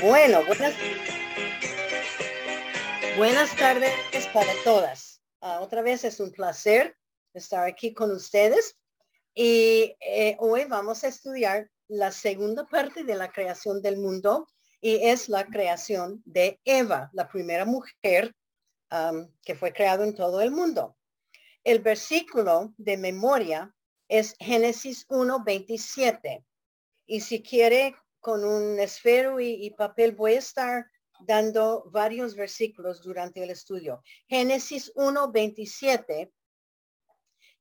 Bueno, buenas, buenas tardes para todas. Ah, otra vez es un placer estar aquí con ustedes y eh, hoy vamos a estudiar la segunda parte de la creación del mundo y es la creación de Eva, la primera mujer que fue creado en todo el mundo. El versículo de memoria es Génesis 1, 27. Y si quiere, con un esfero y, papel, voy a estar dando varios versículos durante el estudio. Génesis 1, 27.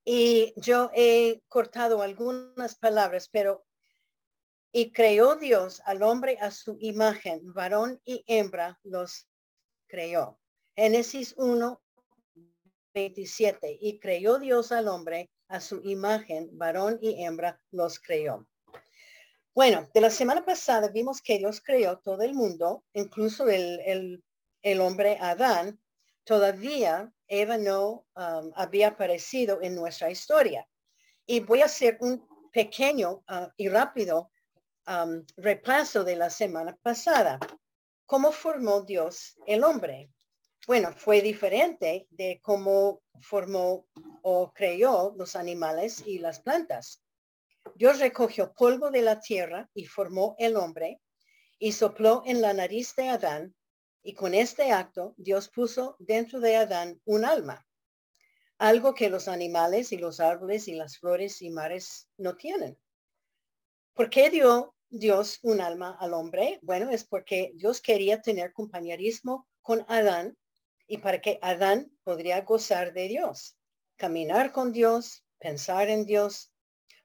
Y yo he cortado algunas palabras, pero y creó Dios al hombre a su imagen, varón y hembra los creó. Génesis 1, 27. Y creó Dios al hombre a su imagen, varón y hembra los creó. Bueno, de la semana pasada vimos que Dios creó todo el mundo, incluso el, el, hombre Adán. Todavía Eva no um, había aparecido en nuestra historia. Y voy a hacer un pequeño uh, y rápido um, repaso de la semana pasada. ¿Cómo formó Dios el hombre? Bueno, fue diferente de cómo formó o creó los animales y las plantas. Dios recogió polvo de la tierra y formó el hombre y sopló en la nariz de Adán y con este acto Dios puso dentro de Adán un alma, algo que los animales y los árboles y las flores y mares no tienen. ¿Por qué dio Dios un alma al hombre? Bueno, es porque Dios quería tener compañerismo con Adán y para que Adán podría gozar de Dios, caminar con Dios, pensar en Dios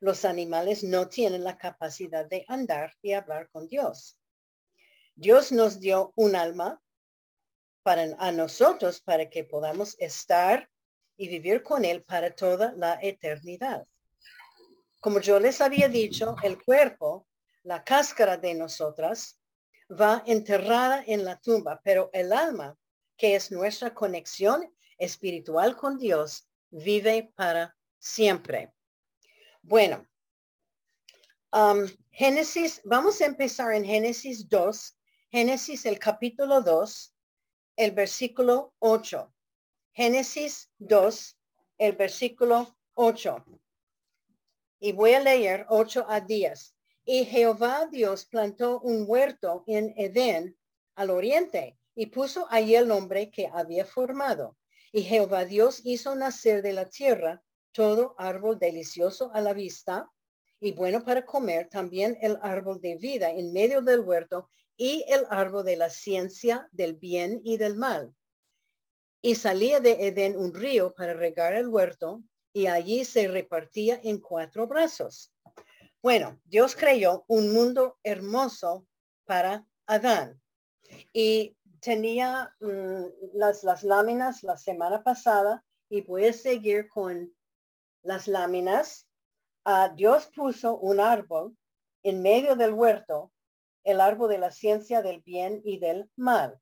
los animales no tienen la capacidad de andar y hablar con Dios. Dios nos dio un alma para a nosotros para que podamos estar y vivir con él para toda la eternidad. Como yo les había dicho, el cuerpo, la cáscara de nosotras, va enterrada en la tumba, pero el alma, que es nuestra conexión espiritual con Dios, vive para siempre. Bueno, um, Génesis, vamos a empezar en Génesis 2, Génesis el capítulo 2, el versículo 8. Génesis 2, el versículo 8. Y voy a leer 8 a 10. Y Jehová Dios plantó un huerto en Edén al oriente y puso allí el nombre que había formado. Y Jehová Dios hizo nacer de la tierra todo árbol delicioso a la vista y bueno para comer, también el árbol de vida en medio del huerto y el árbol de la ciencia del bien y del mal. Y salía de Edén un río para regar el huerto y allí se repartía en cuatro brazos. Bueno, Dios creó un mundo hermoso para Adán y tenía mm, las, las láminas la semana pasada y voy a seguir con las láminas, uh, Dios puso un árbol en medio del huerto, el árbol de la ciencia del bien y del mal.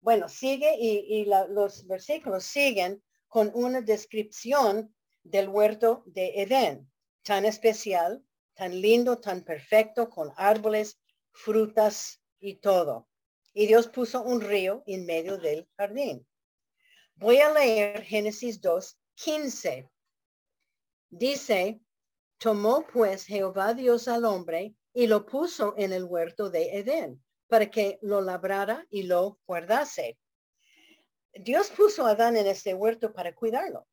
Bueno, sigue y, los versículos siguen con una descripción del huerto de Edén, tan especial, tan lindo, tan perfecto, con árboles, frutas y todo. Y Dios puso un río en medio del jardín. Voy a leer Génesis 2, 15. Dice, tomó pues Jehová Dios al hombre y lo puso en el huerto de Edén para que lo labrara y lo guardase. Dios puso a Adán en este huerto para cuidarlo,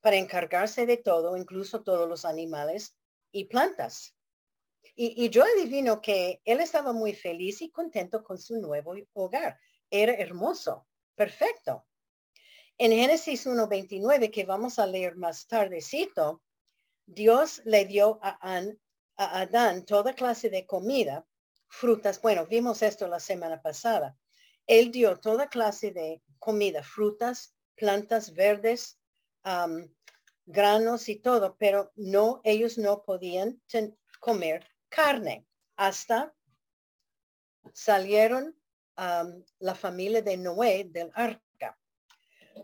para encargarse de todo, incluso todos los animales y plantas. Y, y, yo adivino que él estaba muy feliz y contento con su nuevo hogar. Era hermoso, perfecto. En Génesis 1.29, que vamos a leer más tardecito, Dios le dio a, a Adán toda clase de comida, frutas. Bueno, vimos esto la semana pasada. Él dio toda clase de comida, frutas, plantas verdes, granos y todo, pero no, ellos no podían comer carne hasta salieron la familia de Noé del arca.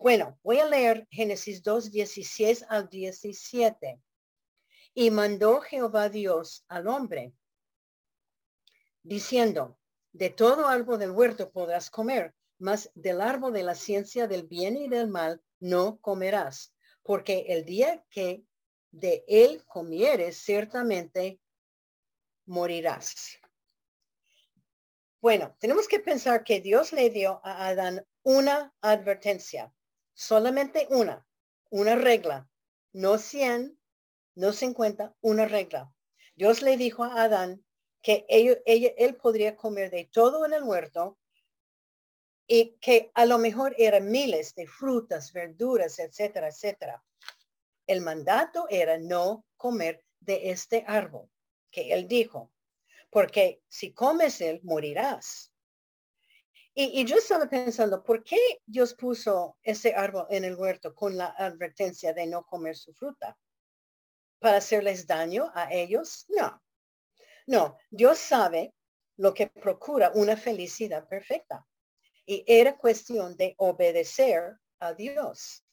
Bueno, voy a leer Génesis 2, 16 al 17. Y mandó Jehová Dios al hombre, diciendo, De todo árbol del huerto podrás comer, mas del árbol de la ciencia del bien y del mal no comerás, porque el día que de él comieres, ciertamente morirás. Bueno, tenemos que pensar que Dios le dio a Adán una advertencia, solamente una, una regla, no cien, no cincuenta, una regla. Dios le dijo a Adán que él podría comer de todo en el huerto y que a lo mejor eran miles de frutas, verduras, etcétera, etcétera. El mandato era no comer de este árbol que él dijo, porque si comes él, morirás. Y, yo estaba pensando, ¿por qué Dios puso ese árbol en el huerto con la advertencia de no comer su fruta? ¿Para hacerles daño a ellos? No. No, Dios sabe lo que procura una felicidad perfecta. Y era cuestión de obedecer a Dios.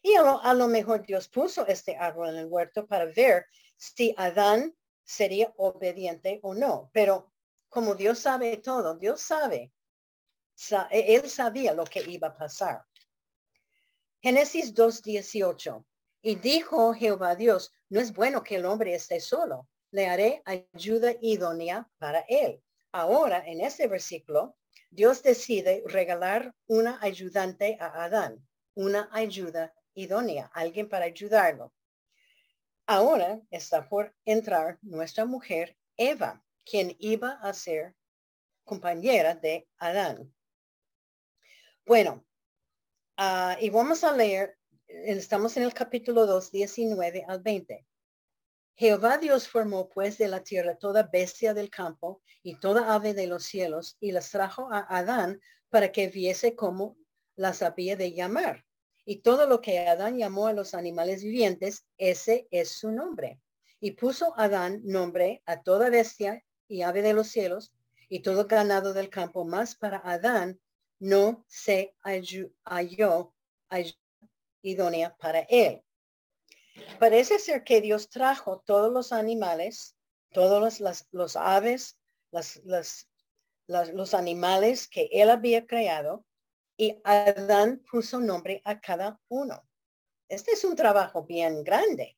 Y a lo, mejor Dios puso este árbol en el huerto para ver si Adán sería obediente o no. Pero como Dios sabe todo, Dios sabe, él sabía lo que iba a pasar. Génesis 2.18. Y dijo Jehová Dios, no es bueno que el hombre esté solo, le haré ayuda idónea para él. Ahora, en este versículo, Dios decide regalar una ayudante a Adán, una ayuda idónea, alguien para ayudarlo. Ahora está por entrar nuestra mujer Eva, quien iba a ser compañera de Adán. Bueno, ah, y vamos a leer, estamos en el capítulo 2, 19 al 20. Jehová Dios formó pues de la tierra toda bestia del campo y toda ave de los cielos y las trajo a Adán para que viese cómo las había de llamar. Y todo lo que Adán llamó a los animales vivientes, ese es su nombre. Y puso Adán nombre a toda bestia y ave de los cielos y todo ganado del campo, más para Adán no se halló idónea para él. Parece ser que Dios trajo todos los animales, todos los, aves, las, los animales que él había creado y Adán puso nombre a cada uno. Este es un trabajo bien grande.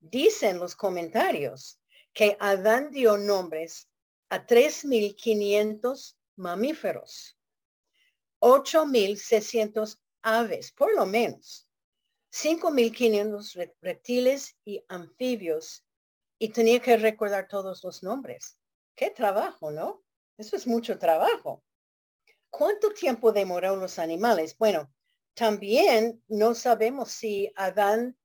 Dicen los comentarios que Adán dio nombres a 3.500 mamíferos, 8.600 aves, por lo menos, 5.500 reptiles y anfibios y tenía que recordar todos los nombres. Qué trabajo, ¿no? Eso es mucho trabajo. ¿Cuánto tiempo demoró los animales? Bueno, también no sabemos si Adán,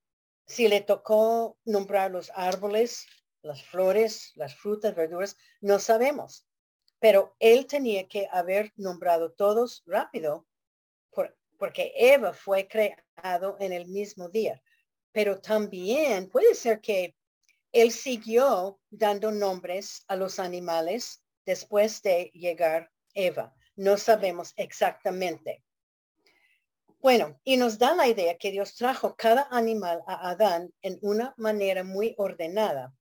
si le tocó nombrar los árboles, las flores, las frutas, verduras, no sabemos. Pero él tenía que haber nombrado todos rápido porque Eva fue creado en el mismo día. Pero también puede ser que él siguió dando nombres a los animales después de llegar Eva. No sabemos exactamente. Bueno, y nos da la idea que Dios trajo cada animal a Adán en una manera muy ordenada.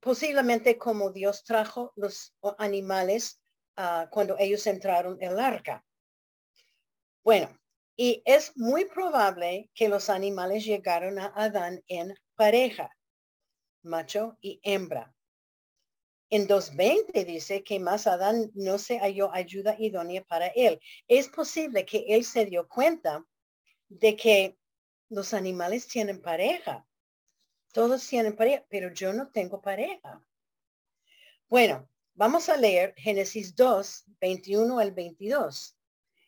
Posiblemente como Dios trajo los animales ah, cuando ellos entraron en el arca. Bueno, y es muy probable que los animales llegaron a Adán en pareja, macho y hembra. En 2.20 dice que más Adán no se halló ayuda idónea para él. Es posible que él se dio cuenta de que los animales tienen pareja. Todos tienen pareja, pero yo no tengo pareja. Bueno, vamos a leer Génesis 2, 21 al 22.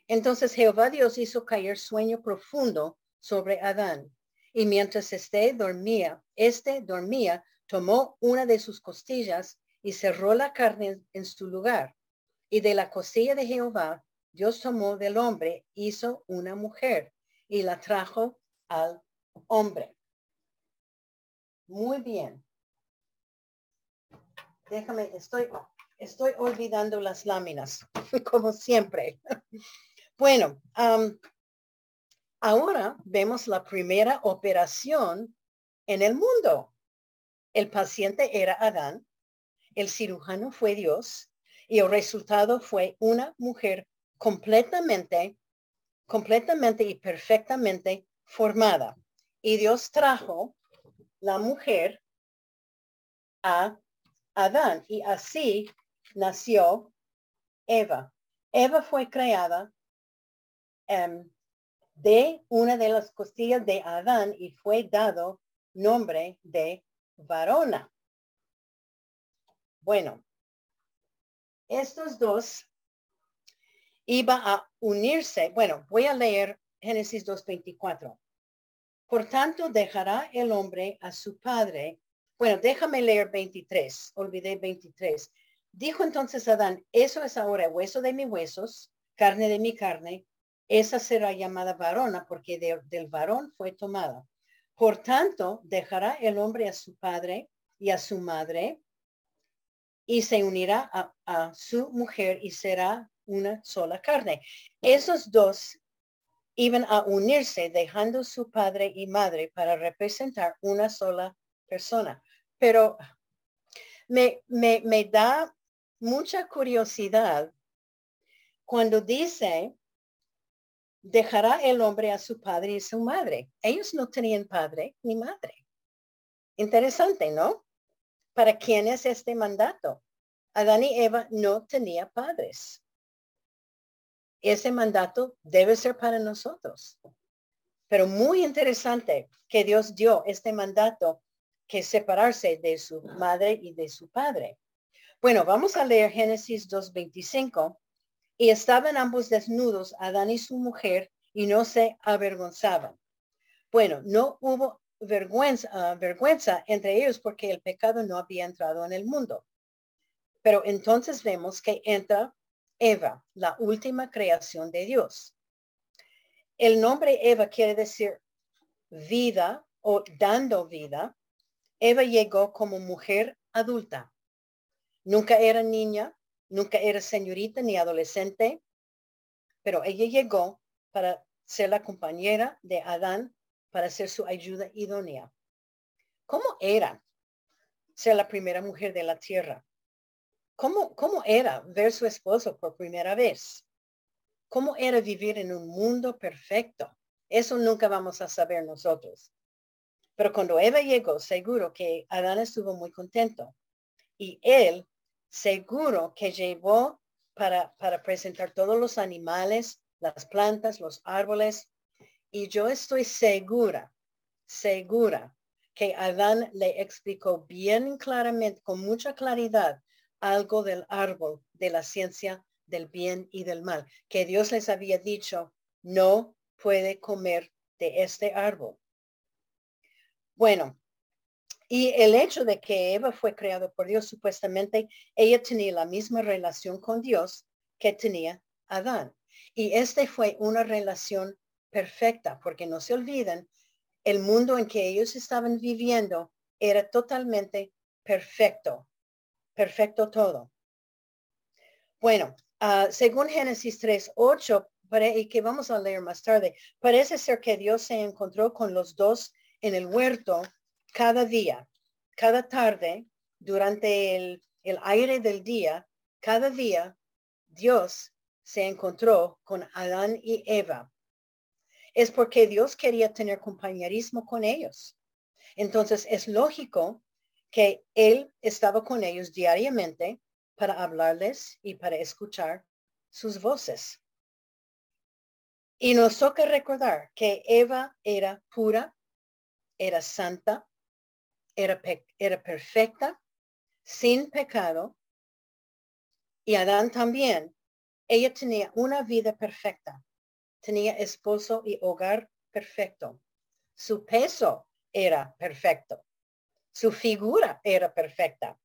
Entonces Jehová Dios hizo caer sueño profundo sobre Adán. Y mientras éste dormía, éste dormía, tomó una de sus costillas y cerró la carne en su lugar. Y de la costilla de Jehová, Dios tomó del hombre, hizo una mujer y la trajo al hombre. Muy bien. Déjame, estoy, estoy olvidando las láminas, como siempre. Bueno, ahora vemos la primera operación en el mundo. El paciente era Adán, el cirujano fue Dios Y el resultado fue una mujer completamente, completamente y perfectamente formada. Y Dios trajo la mujer a Adán y así nació Eva. Eva fue creada em, de una de las costillas de Adán y fue dado nombre de varona. Bueno, estos dos iba a unirse. Bueno, voy a leer Génesis 2.24. Por tanto, dejará el hombre a su padre. Bueno, déjame leer 23. Olvidé 23. Dijo entonces Adán, eso es ahora hueso de mis huesos, carne de mi carne. Esa será llamada varona porque del varón fue tomada. Por tanto, dejará el hombre a su padre y a su madre y se unirá a, su mujer y será una sola carne. Esos dos iban a unirse dejando su padre y madre para representar una sola persona. Pero me, me, me da mucha curiosidad cuando dice, dejará el hombre a su padre y su madre. Ellos no tenían padre ni madre. Interesante, ¿no? ¿Para quién es este mandato? Adán y Eva no tenía padres. Ese mandato debe ser para nosotros. Pero muy interesante que Dios dio este mandato que separarse de su madre y de su padre. Bueno, vamos a leer Génesis 2.25. Y estaban ambos desnudos, Adán y su mujer, y no se avergonzaban. Bueno, no hubo vergüenza, ah, vergüenza entre ellos porque el pecado no había entrado en el mundo. Pero entonces vemos que entra Eva, la última creación de Dios. El nombre Eva quiere decir vida o dando vida. Eva llegó como mujer adulta. Nunca era niña, nunca era señorita ni adolescente, pero ella llegó para ser la compañera de Adán para ser su ayuda idónea. ¿Cómo era ser la primera mujer de la tierra? ¿Cómo, ¿Cómo era ver su esposo por primera vez? ¿Cómo era vivir en un mundo perfecto? Eso nunca vamos a saber nosotros. Pero cuando Eva llegó, seguro que Adán estuvo muy contento. Y él seguro que llevó para, para presentar todos los animales, las plantas, los árboles, y yo estoy segura, segura que Adán le explicó bien claramente, con mucha claridad, algo del árbol de la ciencia del bien y del mal, que Dios les había dicho, no puede comer de este árbol. Bueno, y el hecho de que Eva fue creada por Dios, supuestamente ella tenía la misma relación con Dios que tenía Adán. Y este fue una relación perfecta, porque no se olviden, el mundo en que ellos estaban viviendo era totalmente perfecto, perfecto todo. Bueno, ah, según Génesis 3, 8, y que vamos a leer más tarde, parece ser que Dios se encontró con los dos en el huerto cada día, cada tarde, durante el, el aire del día, cada día, Dios se encontró con Adán y Eva es porque Dios quería tener compañerismo con ellos. Entonces es lógico que Él estaba con ellos diariamente para hablarles y para escuchar sus voces. Y nos toca recordar que Eva era pura, era santa, era, era perfecta, sin pecado. Y Adán también. Ella tenía una vida perfecta tenía esposo y hogar perfecto. Su peso era perfecto. Su figura era perfecta.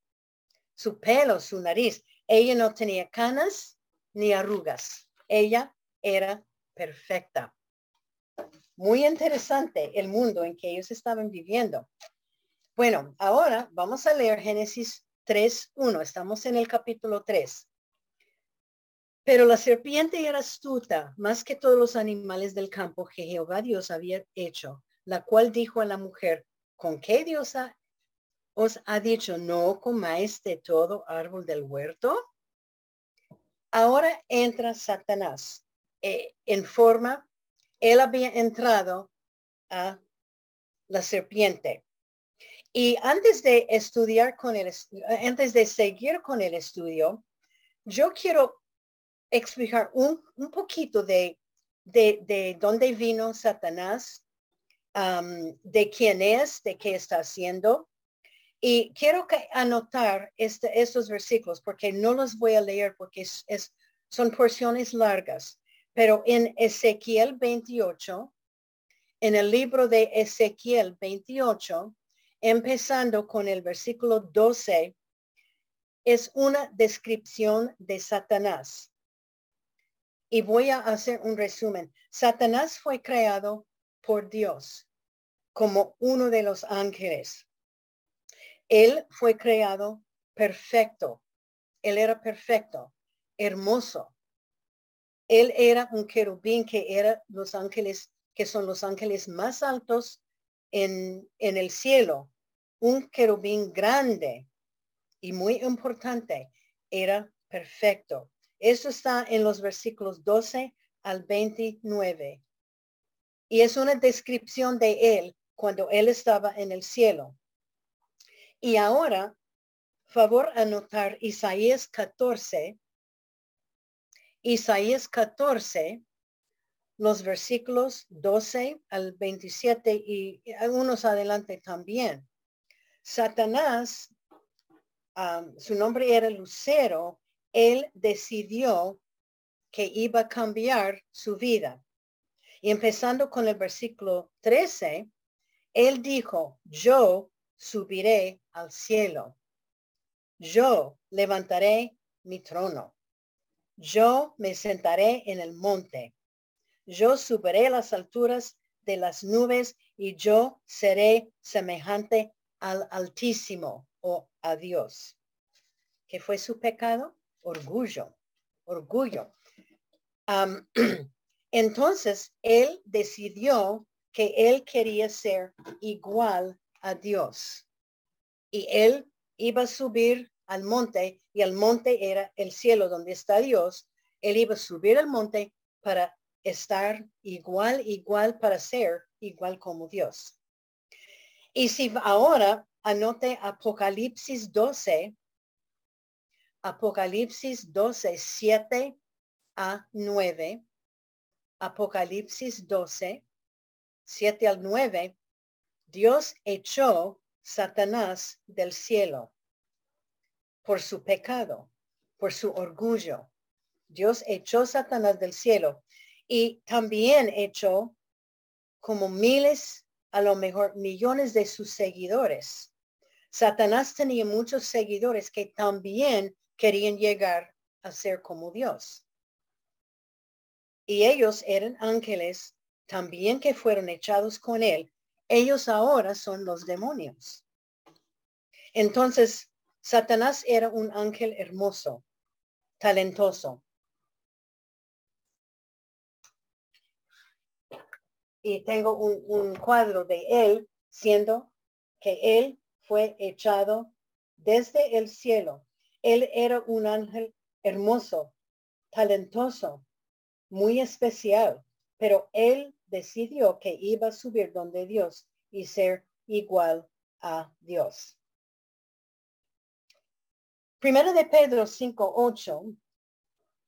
Su pelo, su nariz. Ella no tenía canas ni arrugas. Ella era perfecta. Muy interesante el mundo en que ellos estaban viviendo. Bueno, ahora vamos a leer Génesis 3.1. Estamos en el capítulo 3. Pero la serpiente era astuta más que todos los animales del campo que Jehová Dios había hecho, la cual dijo a la mujer, ¿con qué Dios os ha dicho no comáis de todo árbol del huerto? Ahora entra Satanás eh, en forma, él había entrado a la serpiente. Y antes de estudiar con el, antes de seguir con el estudio, yo quiero explicar un, poquito de, de, dónde vino Satanás, de quién es, de qué está haciendo. Y quiero que anotar este, estos versículos porque no los voy a leer porque es, son porciones largas. Pero en Ezequiel 28, en el libro de Ezequiel 28, empezando con el versículo 12, es una descripción de Satanás. Y voy a hacer un resumen. Satanás fue creado por Dios como uno de los ángeles. Él fue creado perfecto. Él era perfecto, hermoso. Él era un querubín que era los ángeles, que son los ángeles más altos en, en el cielo. Un querubín grande y muy importante. Era perfecto. Eso está en los versículos 12 al 29. Y es una descripción de él cuando él estaba en el cielo. Y ahora, favor anotar Isaías 14. Isaías 14, los versículos 12 al 27 y algunos adelante también. Satanás, su nombre era Lucero, él decidió que iba a cambiar su vida. Y empezando con el versículo 13, él dijo, yo subiré al cielo. Yo levantaré mi trono. Yo me sentaré en el monte. Yo subiré las alturas de las nubes y yo seré semejante al Altísimo o a Dios. ¿Qué fue su pecado? orgullo, orgullo. entonces, él decidió que él quería ser igual a Dios. Y él iba a subir al monte y el monte era el cielo donde está Dios. Él iba a subir al monte para estar igual, igual para ser igual como Dios. Y si ahora anote Apocalipsis 12, Apocalipsis 12, 7 a 9. Apocalipsis 12, 7 al 9. Dios echó Satanás del cielo por su pecado, por su orgullo. Dios echó Satanás del cielo y también echó como miles, a lo mejor millones de sus seguidores. Satanás tenía muchos seguidores que también querían llegar a ser como Dios. Y ellos eran ángeles también que fueron echados con él. Ellos ahora son los demonios. Entonces, Satanás era un ángel hermoso, talentoso. Y tengo un, cuadro de él siendo que él fue echado desde el cielo él era un ángel hermoso, talentoso, muy especial, pero él decidió que iba a subir donde Dios y ser igual a Dios. Primero de Pedro 5, 8,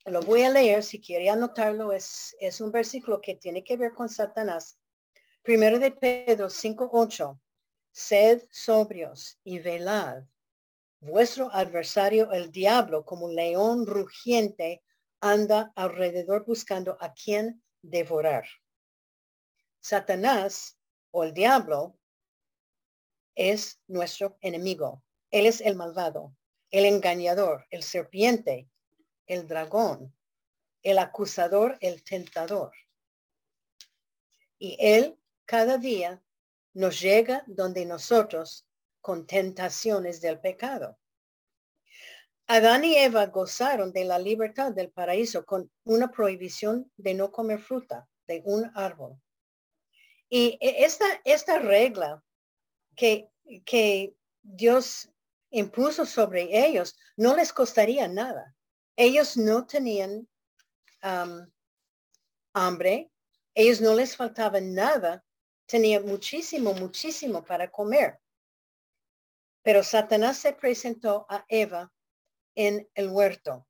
lo voy a leer, si quiere anotarlo, es, es un versículo que tiene que ver con Satanás. Primero de Pedro 5, 8, sed sobrios y velad Vuestro adversario, el diablo, como un león rugiente, anda alrededor buscando a quien devorar. Satanás o el diablo es nuestro enemigo. Él es el malvado, el engañador, el serpiente, el dragón, el acusador, el tentador. Y él cada día nos llega donde nosotros con tentaciones del pecado. Adán y Eva gozaron de la libertad del paraíso con una prohibición de no comer fruta de un árbol. Y e, esta, esta regla que, que Dios impuso sobre ellos no les costaría nada. Ellos no tenían um, hambre, ellos no les faltaba nada, tenían muchísimo, muchísimo para comer. Pero Satanás se presentó a Eva en el huerto.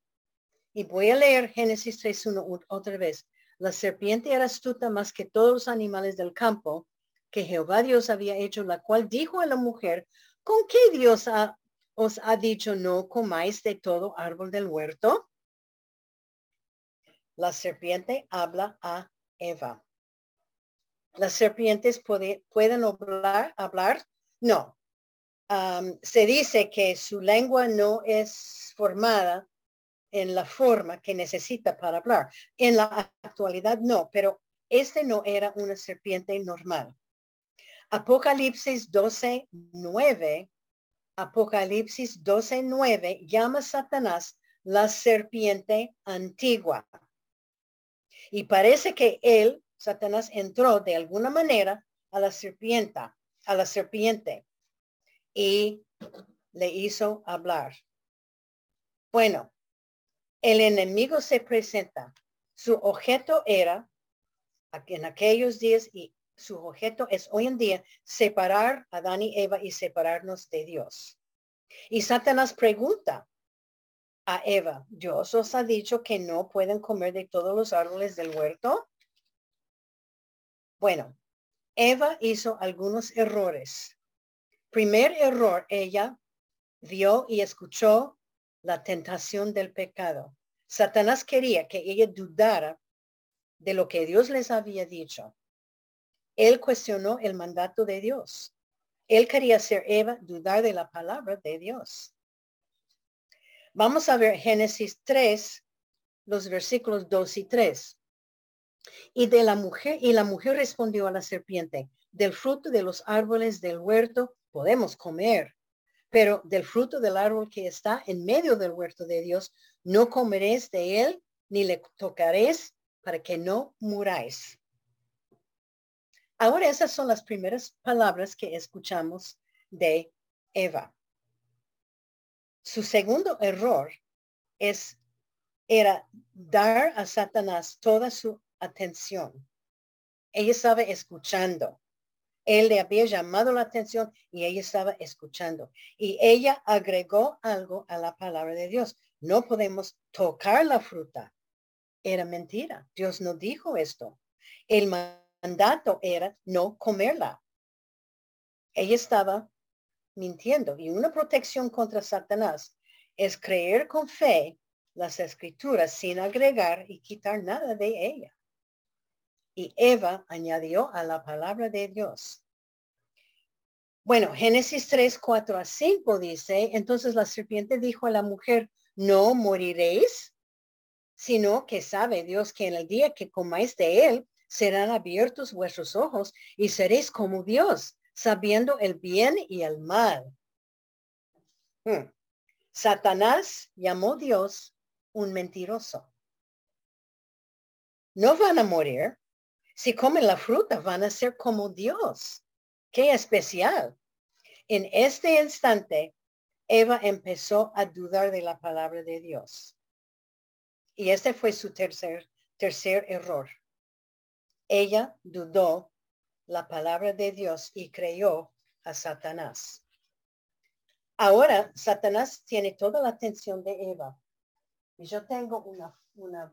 Y voy a leer Génesis 3.1 otra vez. La serpiente era astuta más que todos los animales del campo que Jehová Dios había hecho, la cual dijo a la mujer, ¿con qué Dios os ha dicho no comáis de todo árbol del huerto? La serpiente habla a Eva. ¿Las serpientes pueden hablar? hablar? No. se dice que su lengua no es formada en la forma que necesita para hablar. En la actualidad no, pero este no era una serpiente normal. Apocalipsis 12, 9, Apocalipsis 12, 9 llama Satanás la serpiente antigua. Y parece que él, Satanás, entró de alguna manera a la serpiente, a la serpiente y le hizo hablar. Bueno, el enemigo se presenta. Su objeto era, en aquellos días, y su objeto es hoy en día, separar a Adán y Eva y separarnos de Dios. Y Satanás pregunta a Eva, ¿Dios os ha dicho que no pueden comer de todos los árboles del huerto? Bueno, Eva hizo algunos errores. Primer error, ella vio y escuchó la tentación del pecado. Satanás quería que ella dudara de lo que Dios les había dicho. Él cuestionó el mandato de Dios. Él quería hacer Eva dudar de la palabra de Dios. Vamos a ver Génesis 3, los versículos 2 y 3. Y de la mujer, y la mujer respondió a la serpiente, del fruto de los árboles del huerto podemos comer, pero del fruto del árbol que está en medio del huerto de Dios, no comeréis de él, ni le tocaréis para que no muráis. Ahora esas son las primeras palabras que escuchamos de Eva. Su segundo error es, era dar a Satanás toda su atención. Ella estaba escuchando. Él le había llamado la atención y ella estaba escuchando. Y ella agregó algo a la palabra de Dios. No podemos tocar la fruta. Era mentira. Dios no dijo esto. El mandato era no comerla. Ella estaba mintiendo. Y una protección contra Satanás es creer con fe las escrituras sin agregar y quitar nada de ella. Y Eva añadió a la palabra de Dios. Bueno, Génesis 3, 4 a 5 dice, entonces la serpiente dijo a la mujer, no moriréis, sino que sabe Dios que en el día que comáis de él, serán abiertos vuestros ojos y seréis como Dios, sabiendo el bien y el mal. Hmm. Satanás llamó Dios un mentiroso. No van a morir, si comen la fruta, van a ser como Dios. Qué especial. En este instante, Eva empezó a dudar de la palabra de Dios. Y este fue su tercer, tercer error. Ella dudó la palabra de Dios y creyó a Satanás. Ahora, Satanás tiene toda la atención de Eva. Y yo tengo una, una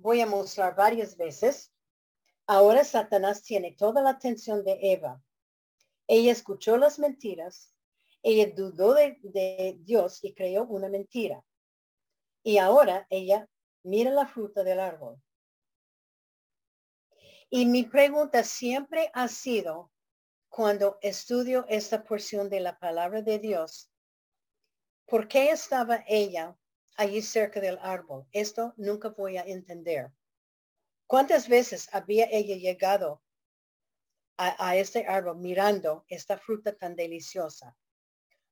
voy a mostrar varias veces. Ahora Satanás tiene toda la atención de Eva. Ella escuchó las mentiras. Ella dudó de, de Dios y creyó una mentira. Y ahora ella mira la fruta del árbol. Y mi pregunta siempre ha sido, cuando estudio esta porción de la palabra de Dios, ¿por qué estaba ella allí cerca del árbol. Esto nunca voy a entender. ¿Cuántas veces había ella llegado a, este árbol mirando esta fruta tan deliciosa?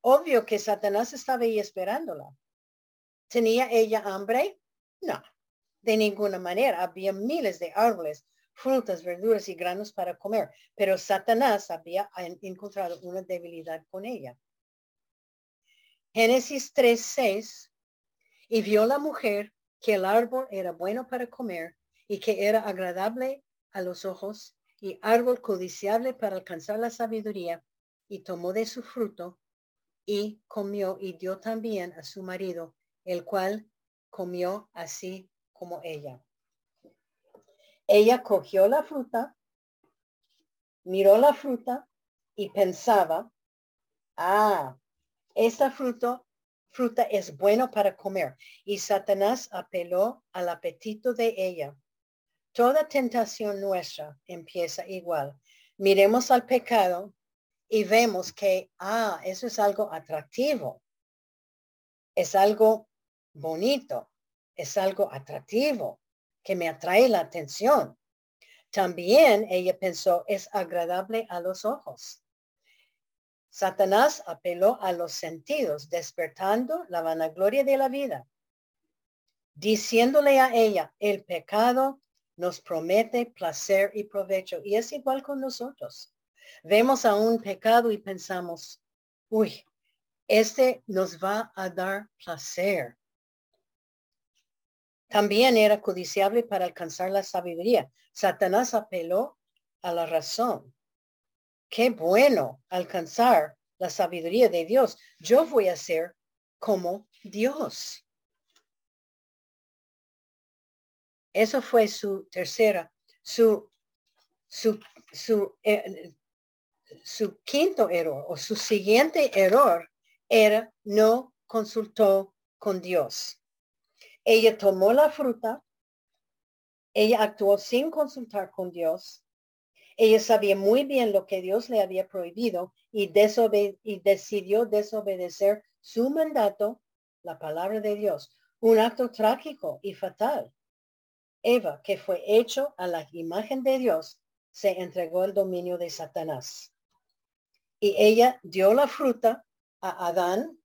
Obvio que Satanás estaba ahí esperándola. ¿Tenía ella hambre? No, de ninguna manera. Había miles de árboles, frutas, verduras y granos para comer, pero Satanás había encontrado una debilidad con ella. Génesis 3.6 Y vio la mujer que el árbol era bueno para comer y que era agradable a los ojos y árbol codiciable para alcanzar la sabiduría y tomó de su fruto y comió y dio también a su marido, el cual comió así como ella. Ella cogió la fruta, miró la fruta y pensaba, ah, esta fruta, fruta es bueno para comer. Y Satanás apeló al apetito de ella. Toda tentación nuestra empieza igual. Miremos al pecado y vemos que, ah, eso es algo atractivo. Es algo bonito. Es algo atractivo que me atrae la atención. También ella pensó, es agradable a los ojos. Satanás apeló a los sentidos, despertando la vanagloria de la vida, diciéndole a ella, el pecado nos promete placer y provecho. Y es igual con nosotros. Vemos a un pecado y pensamos, uy, este nos va a dar placer. También era codiciable para alcanzar la sabiduría. Satanás apeló a la razón. Qué bueno alcanzar la sabiduría de Dios. Yo voy a ser como Dios. Eso fue su tercera, su, su, su, eh, su quinto error o su siguiente error era no consultó con Dios. Ella tomó la fruta, ella actuó sin consultar con Dios. Ella sabía muy bien lo que Dios le había prohibido y, y decidió desobedecer su mandato, la palabra de Dios, un acto trágico y fatal. Eva, que fue hecho a la imagen de Dios, se entregó al dominio de Satanás y ella dio la fruta a Adán.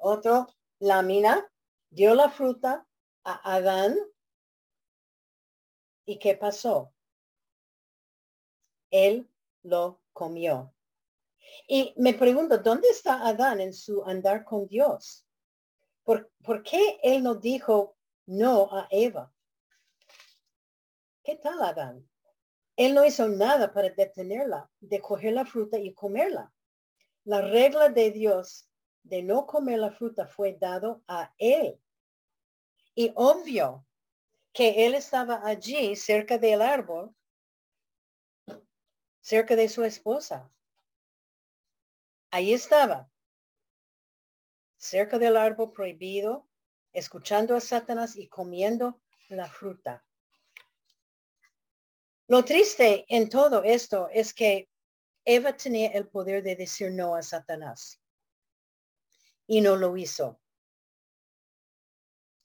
Otro lámina dio la fruta a Adán. ¿Y qué pasó? Él lo comió. Y me pregunto, ¿dónde está Adán en su andar con Dios? ¿Por, ¿Por, qué él no dijo no a Eva? ¿Qué tal Adán? Él no hizo nada para detenerla de coger la fruta y comerla. La regla de Dios de no comer la fruta fue dado a él. Y obvio que él estaba allí cerca del árbol, cerca de su esposa. Ahí estaba, cerca del árbol prohibido, escuchando a Satanás y comiendo la fruta. Lo triste en todo esto es que Eva tenía el poder de decir no a Satanás y no lo hizo.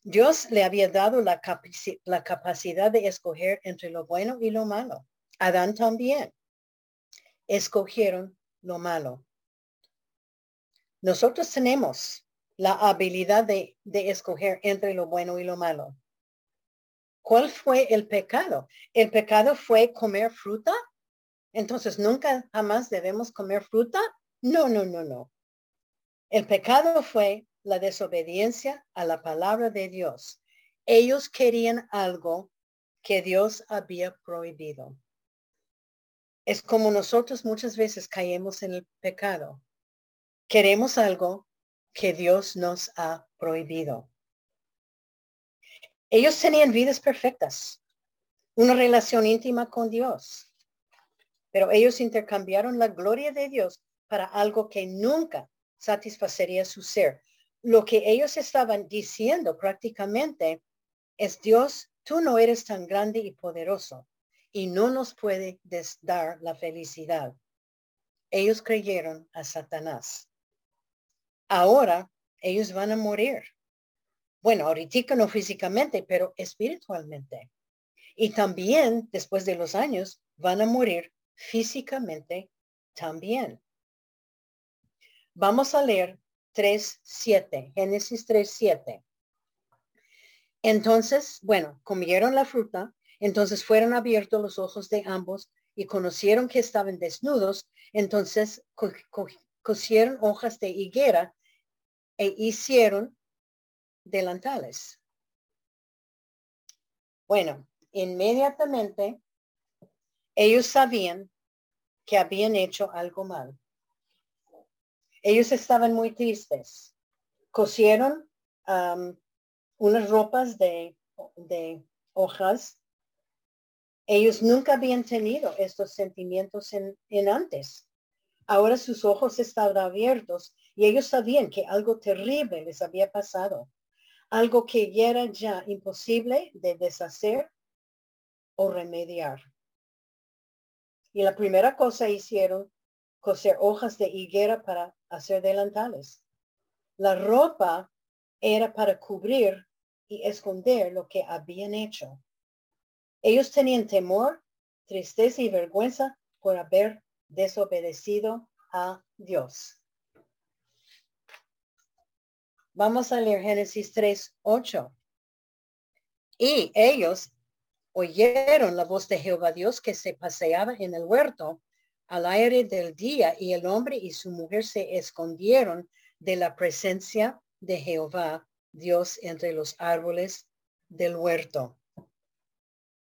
Dios le había dado la, capacidad de escoger entre lo bueno y lo malo. Adán también. Escogieron lo malo. Nosotros tenemos la habilidad de, de escoger entre lo bueno y lo malo. ¿Cuál fue el pecado? ¿El pecado fue comer fruta? Entonces, ¿nunca jamás debemos comer fruta? No, no, no, no. El pecado fue la desobediencia a la palabra de Dios. Ellos querían algo que Dios había prohibido. Es como nosotros muchas veces caemos en el pecado. Queremos algo que Dios nos ha prohibido. Ellos tenían vidas perfectas, una relación íntima con Dios, pero ellos intercambiaron la gloria de Dios para algo que nunca satisfacería su ser. Lo que ellos estaban diciendo prácticamente es Dios, tú no eres tan grande y poderoso y no nos puede dar la felicidad. Ellos creyeron a Satanás. Ahora ellos van a morir. Bueno, ahorita no físicamente, pero espiritualmente. Y también después de los años van a morir físicamente también. Vamos a leer 3.7, Génesis 3.7. Entonces, bueno, comieron la fruta, entonces fueron abiertos los ojos de ambos y conocieron que estaban desnudos, entonces cosieron hojas de higuera e hicieron delantales. Bueno, inmediatamente ellos sabían que habían hecho algo mal. Ellos estaban muy tristes. Cosieron unas ropas de, de hojas. Ellos nunca habían tenido estos sentimientos en, en antes. Ahora sus ojos estaban abiertos y ellos sabían que algo terrible les había pasado. Algo que era ya imposible de deshacer o remediar. Y la primera cosa hicieron coser hojas de higuera para hacer delantales. La ropa era para cubrir y esconder lo que habían hecho. Ellos tenían temor, tristeza y vergüenza por haber desobedecido a Dios. Vamos a leer Génesis 3, 8. Y ellos oyeron la voz de Jehová Dios que se paseaba en el huerto al aire del día y el hombre y su mujer se escondieron de la presencia de Jehová Dios entre los árboles del huerto.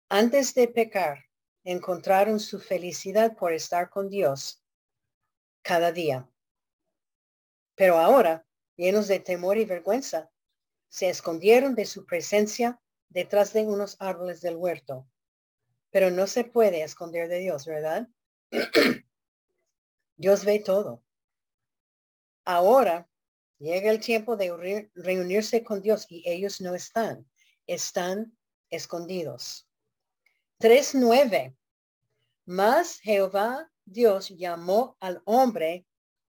Antes de pecar, encontraron su felicidad por estar con Dios cada día. Pero ahora, llenos de temor y vergüenza, se escondieron de su presencia detrás de unos árboles del huerto. Pero no se puede esconder de Dios, ¿verdad? Dios ve todo. Ahora llega el tiempo de reunirse con Dios y ellos no están, están escondidos. 3.9. Mas Jehová Dios llamó al hombre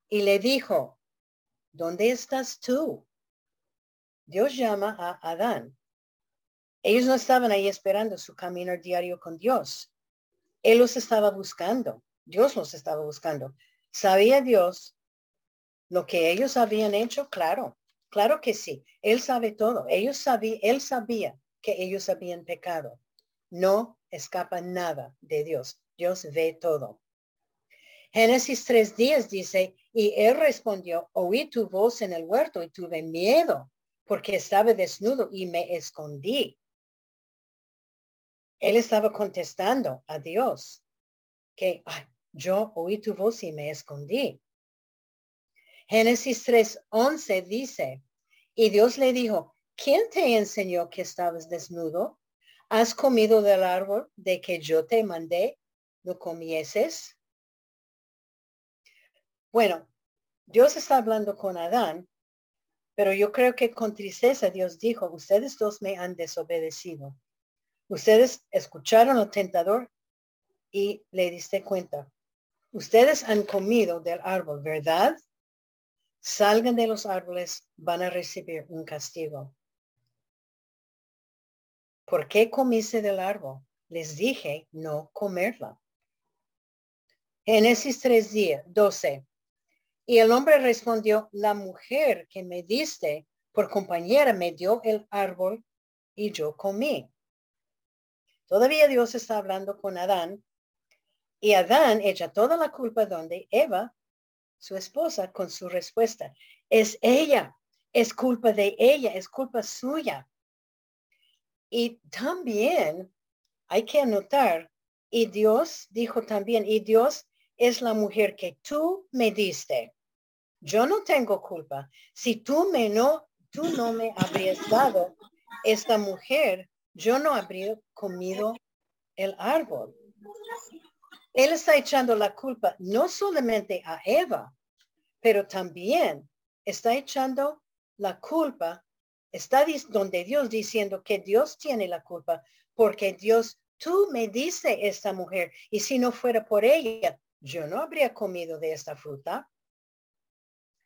y le dijo, ¿dónde estás tú? Dios llama a Adán ellos no estaban ahí esperando su camino diario con Dios. Él los estaba buscando. Dios los estaba buscando. ¿Sabía Dios lo que ellos habían hecho? Claro, claro que sí. Él sabe todo. Ellos sabía, él sabía que ellos habían pecado. No escapa nada de Dios. Dios ve todo. Génesis 3.10 dice, y él respondió, oí tu voz en el huerto y tuve miedo porque estaba desnudo y me escondí. Él estaba contestando a Dios que yo oí tu voz y me escondí. Génesis 3:11 dice, y Dios le dijo, ¿quién te enseñó que estabas desnudo? ¿Has comido del árbol de que yo te mandé? ¿No comieses? Bueno, Dios está hablando con Adán, pero yo creo que con tristeza Dios dijo, ustedes dos me han desobedecido. Ustedes escucharon al tentador y le diste cuenta. Ustedes han comido del árbol, ¿verdad? Salgan de los árboles, van a recibir un castigo. ¿Por qué comiste del árbol? Les dije no comerla. Génesis 3, 12. Y el hombre respondió, la mujer que me diste por compañera me dio el árbol y yo comí. Todavía Dios está hablando con Adán y Adán echa toda la culpa donde Eva, su esposa, con su respuesta. Es ella, es culpa de ella, es culpa suya. Y también hay que anotar, y Dios dijo también, y Dios es la mujer que tú me diste. Yo no tengo culpa. Si tú me no, tú no me habrías dado esta mujer, yo no habría comido el árbol. Él está echando la culpa no solamente a Eva, pero también está echando la culpa, está donde Dios diciendo que Dios tiene la culpa, porque Dios, tú me dice esta mujer, y si no fuera por ella, yo no habría comido de esta fruta.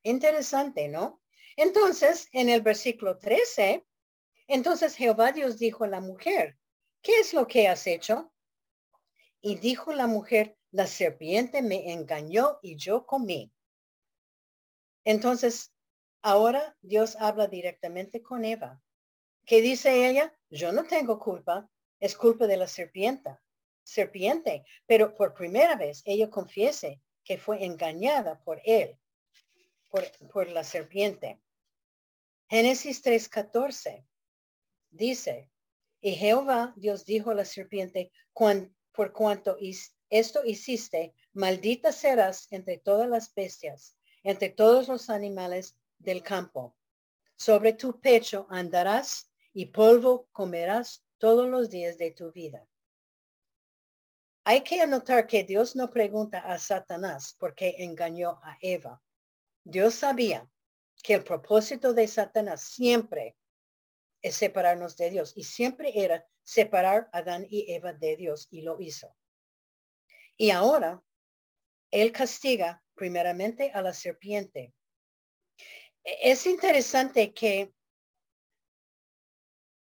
Interesante, ¿no? Entonces, en el versículo 13, entonces Jehová Dios dijo a la mujer, ¿qué es lo que has hecho? Y dijo la mujer, la serpiente me engañó y yo comí. Entonces, ahora Dios habla directamente con Eva. ¿Qué dice ella? Yo no tengo culpa, es culpa de la serpiente. Serpiente, pero por primera vez ella confiese que fue engañada por él, por, por la serpiente. Génesis 3:14 dice, y Jehová Dios dijo a la serpiente, por cuanto esto hiciste, maldita serás entre todas las bestias, entre todos los animales del campo. Sobre tu pecho andarás y polvo comerás todos los días de tu vida. Hay que anotar que Dios no pregunta a Satanás por qué engañó a Eva. Dios sabía que el propósito de Satanás siempre es separarnos de Dios y siempre era separar a Adán y Eva de Dios y lo hizo. Y ahora él castiga primeramente a la serpiente. E-, es interesante que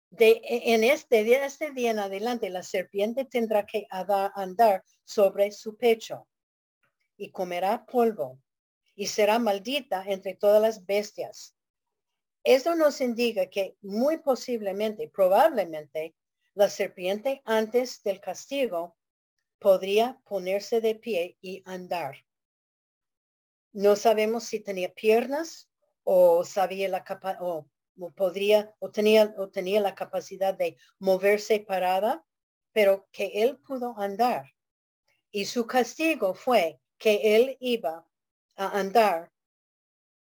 de, e, en este día, este día en adelante, la serpiente tendrá que andar sobre su pecho y comerá polvo y será maldita entre todas las bestias. Esto nos indica que muy posiblemente, probablemente, la serpiente antes del castigo podría ponerse de pie y andar. No sabemos si tenía piernas o sabía la capa o podría o tenía o tenía la capacidad de moverse parada, pero que él pudo andar. Y su castigo fue que él iba a andar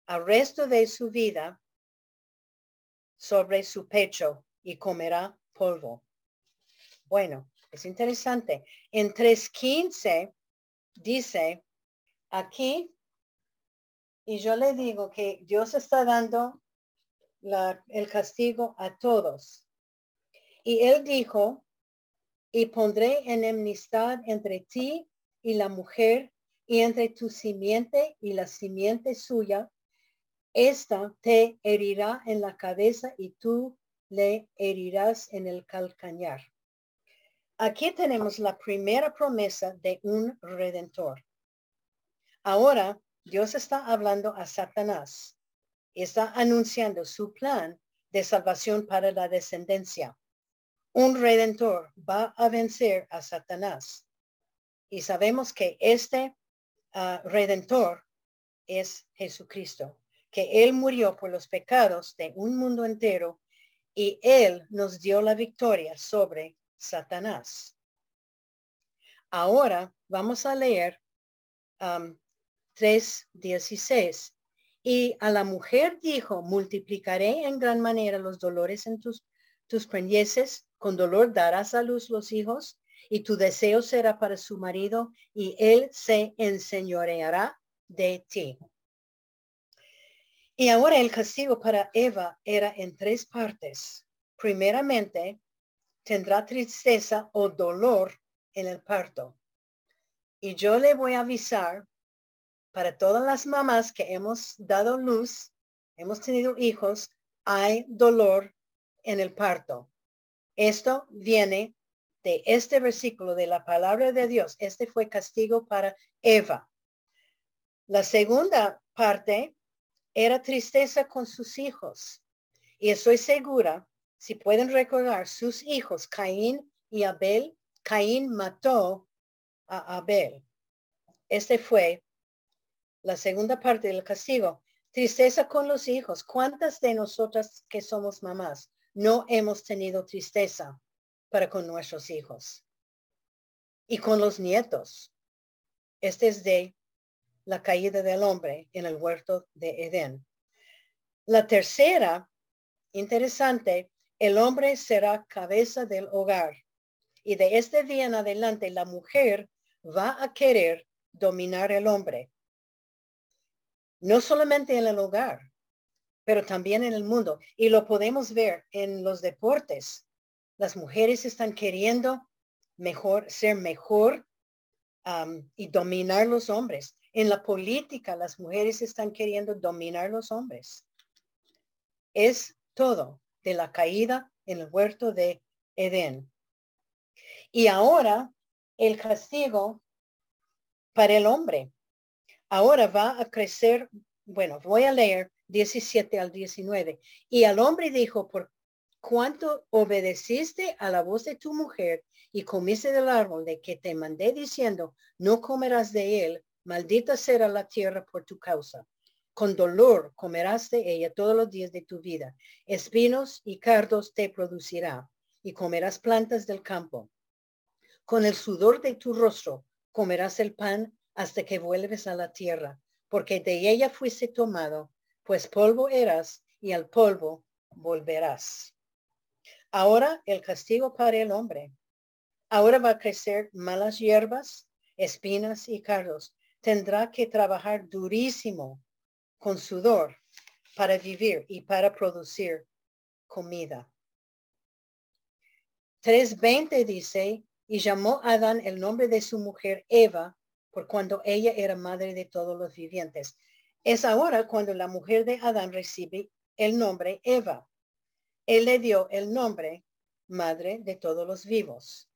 al resto de su vida sobre su pecho y comerá polvo. Bueno, es interesante. En 3.15 dice aquí, y yo le digo que Dios está dando el castigo a todos. Y él dijo, y pondré enemistad entre ti y la mujer y entre tu simiente y la simiente suya. Esta te herirá en la cabeza y tú le herirás en el calcañar. Aquí tenemos la primera promesa de un redentor. Ahora Dios está hablando a Satanás está anunciando su plan de salvación para la descendencia. Un redentor va a vencer a Satanás. Y sabemos que este ah, redentor es Jesucristo, que Él murió por los pecados de un mundo entero y Él nos dio la victoria sobre Satanás. Ahora vamos a leer um, 3.16 y a la mujer dijo, multiplicaré en gran manera los dolores en tus, tus preñeces, con dolor darás a luz los hijos, y tu deseo será para su marido, y él se enseñoreará de ti. Y ahora el castigo para Eva era en tres partes. Primeramente, tendrá tristeza o dolor en el parto. Y yo le voy a avisar para todas las mamás que hemos dado luz, hemos tenido hijos, hay dolor en el parto. Esto viene de este versículo de la palabra de Dios. Este fue castigo para Eva. La segunda parte era tristeza con sus hijos. Y estoy segura, si pueden recordar, sus hijos, Caín y Abel, Caín mató a Abel. Este fue la segunda parte del castigo. Tristeza con los hijos. ¿Cuántas de nosotras que somos mamás no hemos tenido tristeza para con nuestros hijos? Y con los nietos. Este es de la caída del hombre en el huerto de Edén. La tercera, interesante, el hombre será cabeza del hogar. Y de este día en adelante la mujer va a querer dominar el hombre no solamente en el hogar, pero también en el mundo. Y lo podemos ver en los deportes. Las mujeres están queriendo mejor, ser mejor y dominar los hombres. En la política, las mujeres están queriendo dominar los hombres. Es todo de la caída en el huerto de Edén. Y ahora el castigo para el hombre ahora va a crecer, bueno, voy a leer 17 al 19. Y al hombre dijo, por cuanto obedeciste a la voz de tu mujer y comiste del árbol de que te mandé diciendo, no comerás de él, maldita será la tierra por tu causa. Con dolor comerás de ella todos los días de tu vida. Espinos y cardos te producirá y comerás plantas del campo. Con el sudor de tu rostro comerás el pan hasta que vuelves a la tierra, porque de ella fuiste tomado, pues polvo eras y al polvo volverás. Ahora el castigo para el hombre. Ahora va a crecer malas hierbas, espinas y cardos. Tendrá que trabajar durísimo con sudor para vivir y para producir comida. 3.20 dice, y llamó a Adán el nombre de su mujer Eva, por cuando ella era madre de todos los vivientes. Es ahora cuando la mujer de Adán recibe el nombre Eva. Él le dio el nombre madre de todos los vivos.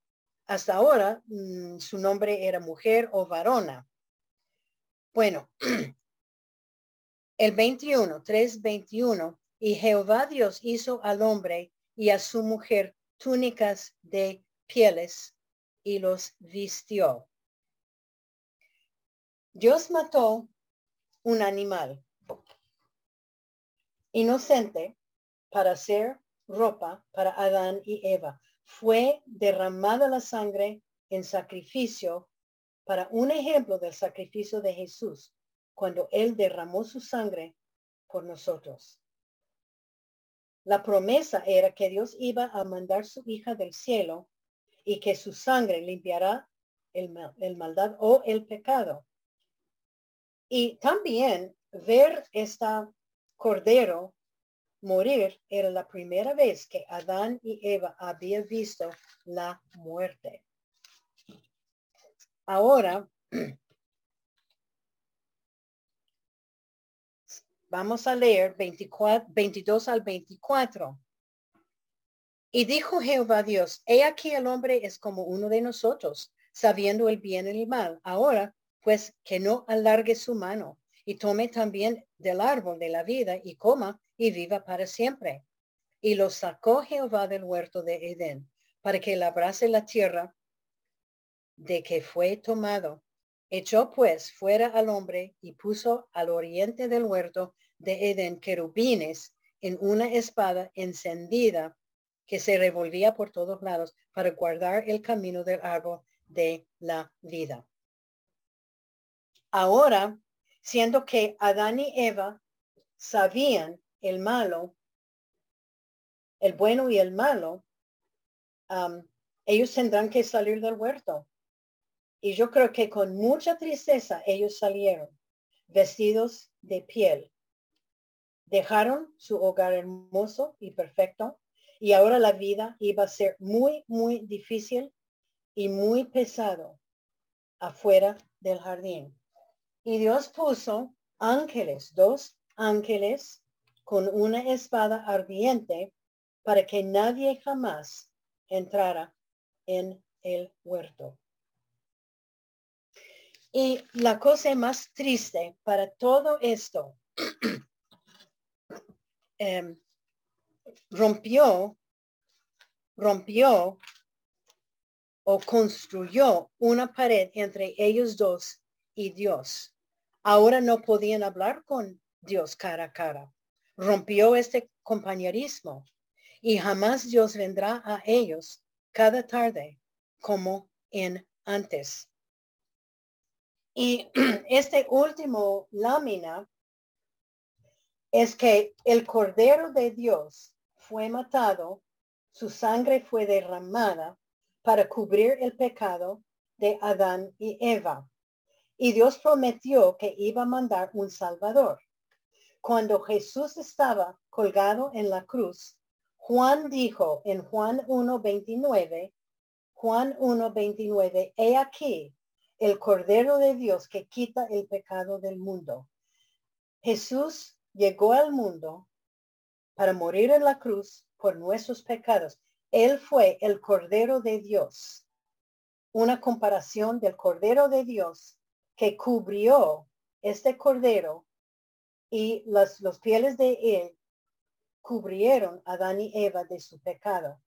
Hasta ahora mm, su nombre era mujer o varona. Bueno, el 21, 3:21, y Jehová Dios hizo al hombre y a su mujer túnicas de pieles y los vistió. Dios mató un animal inocente para hacer ropa para Adán y Eva. Fue derramada la sangre en sacrificio para un ejemplo del sacrificio de Jesús cuando él derramó su sangre por nosotros. La promesa era que Dios iba a mandar su hija del cielo y que su sangre limpiará el, el maldad o el pecado. Y también ver esta cordero morir era la primera vez que Adán y Eva habían visto la muerte. Ahora, vamos a leer 24, 22 al 24. Y dijo Jehová Dios, he aquí el hombre es como uno de nosotros, sabiendo el bien y el mal. Ahora pues que no alargue su mano y tome también del árbol de la vida y coma y viva para siempre. Y lo sacó Jehová del huerto de Edén para que labrase la tierra de que fue tomado. Echó pues fuera al hombre y puso al oriente del huerto de Edén querubines en una espada encendida que se revolvía por todos lados para guardar el camino del árbol de la vida. Ahora, siendo que Adán y Eva sabían el malo, el bueno y el malo, ellos tendrán que salir del huerto. Y yo creo que con mucha tristeza ellos salieron, vestidos de piel. Dejaron su hogar hermoso y perfecto y ahora la vida iba a ser muy, muy difícil y muy pesado afuera del jardín. Y Dios puso ángeles, dos ángeles con una espada ardiente para que nadie jamás entrara en el huerto. Y la cosa más triste para todo esto em, rompió, rompió o construyó una pared entre ellos dos y Dios ahora no podían hablar con Dios cara a cara. Rompió este compañerismo y jamás Dios vendrá a ellos cada tarde como en antes. Y este último lámina es que el Cordero de Dios fue matado, su sangre fue derramada para cubrir el pecado de Adán y Eva. Y Dios prometió que iba a mandar un Salvador. Cuando Jesús estaba colgado en la cruz, Juan dijo en Juan 1.29, Juan 1.29, he aquí el Cordero de Dios que quita el pecado del mundo. Jesús llegó al mundo para morir en la cruz por nuestros pecados. Él fue el Cordero de Dios. Una comparación del Cordero de Dios que cubrió este cordero y las, los pieles de él cubrieron a Adán y Eva de su pecado.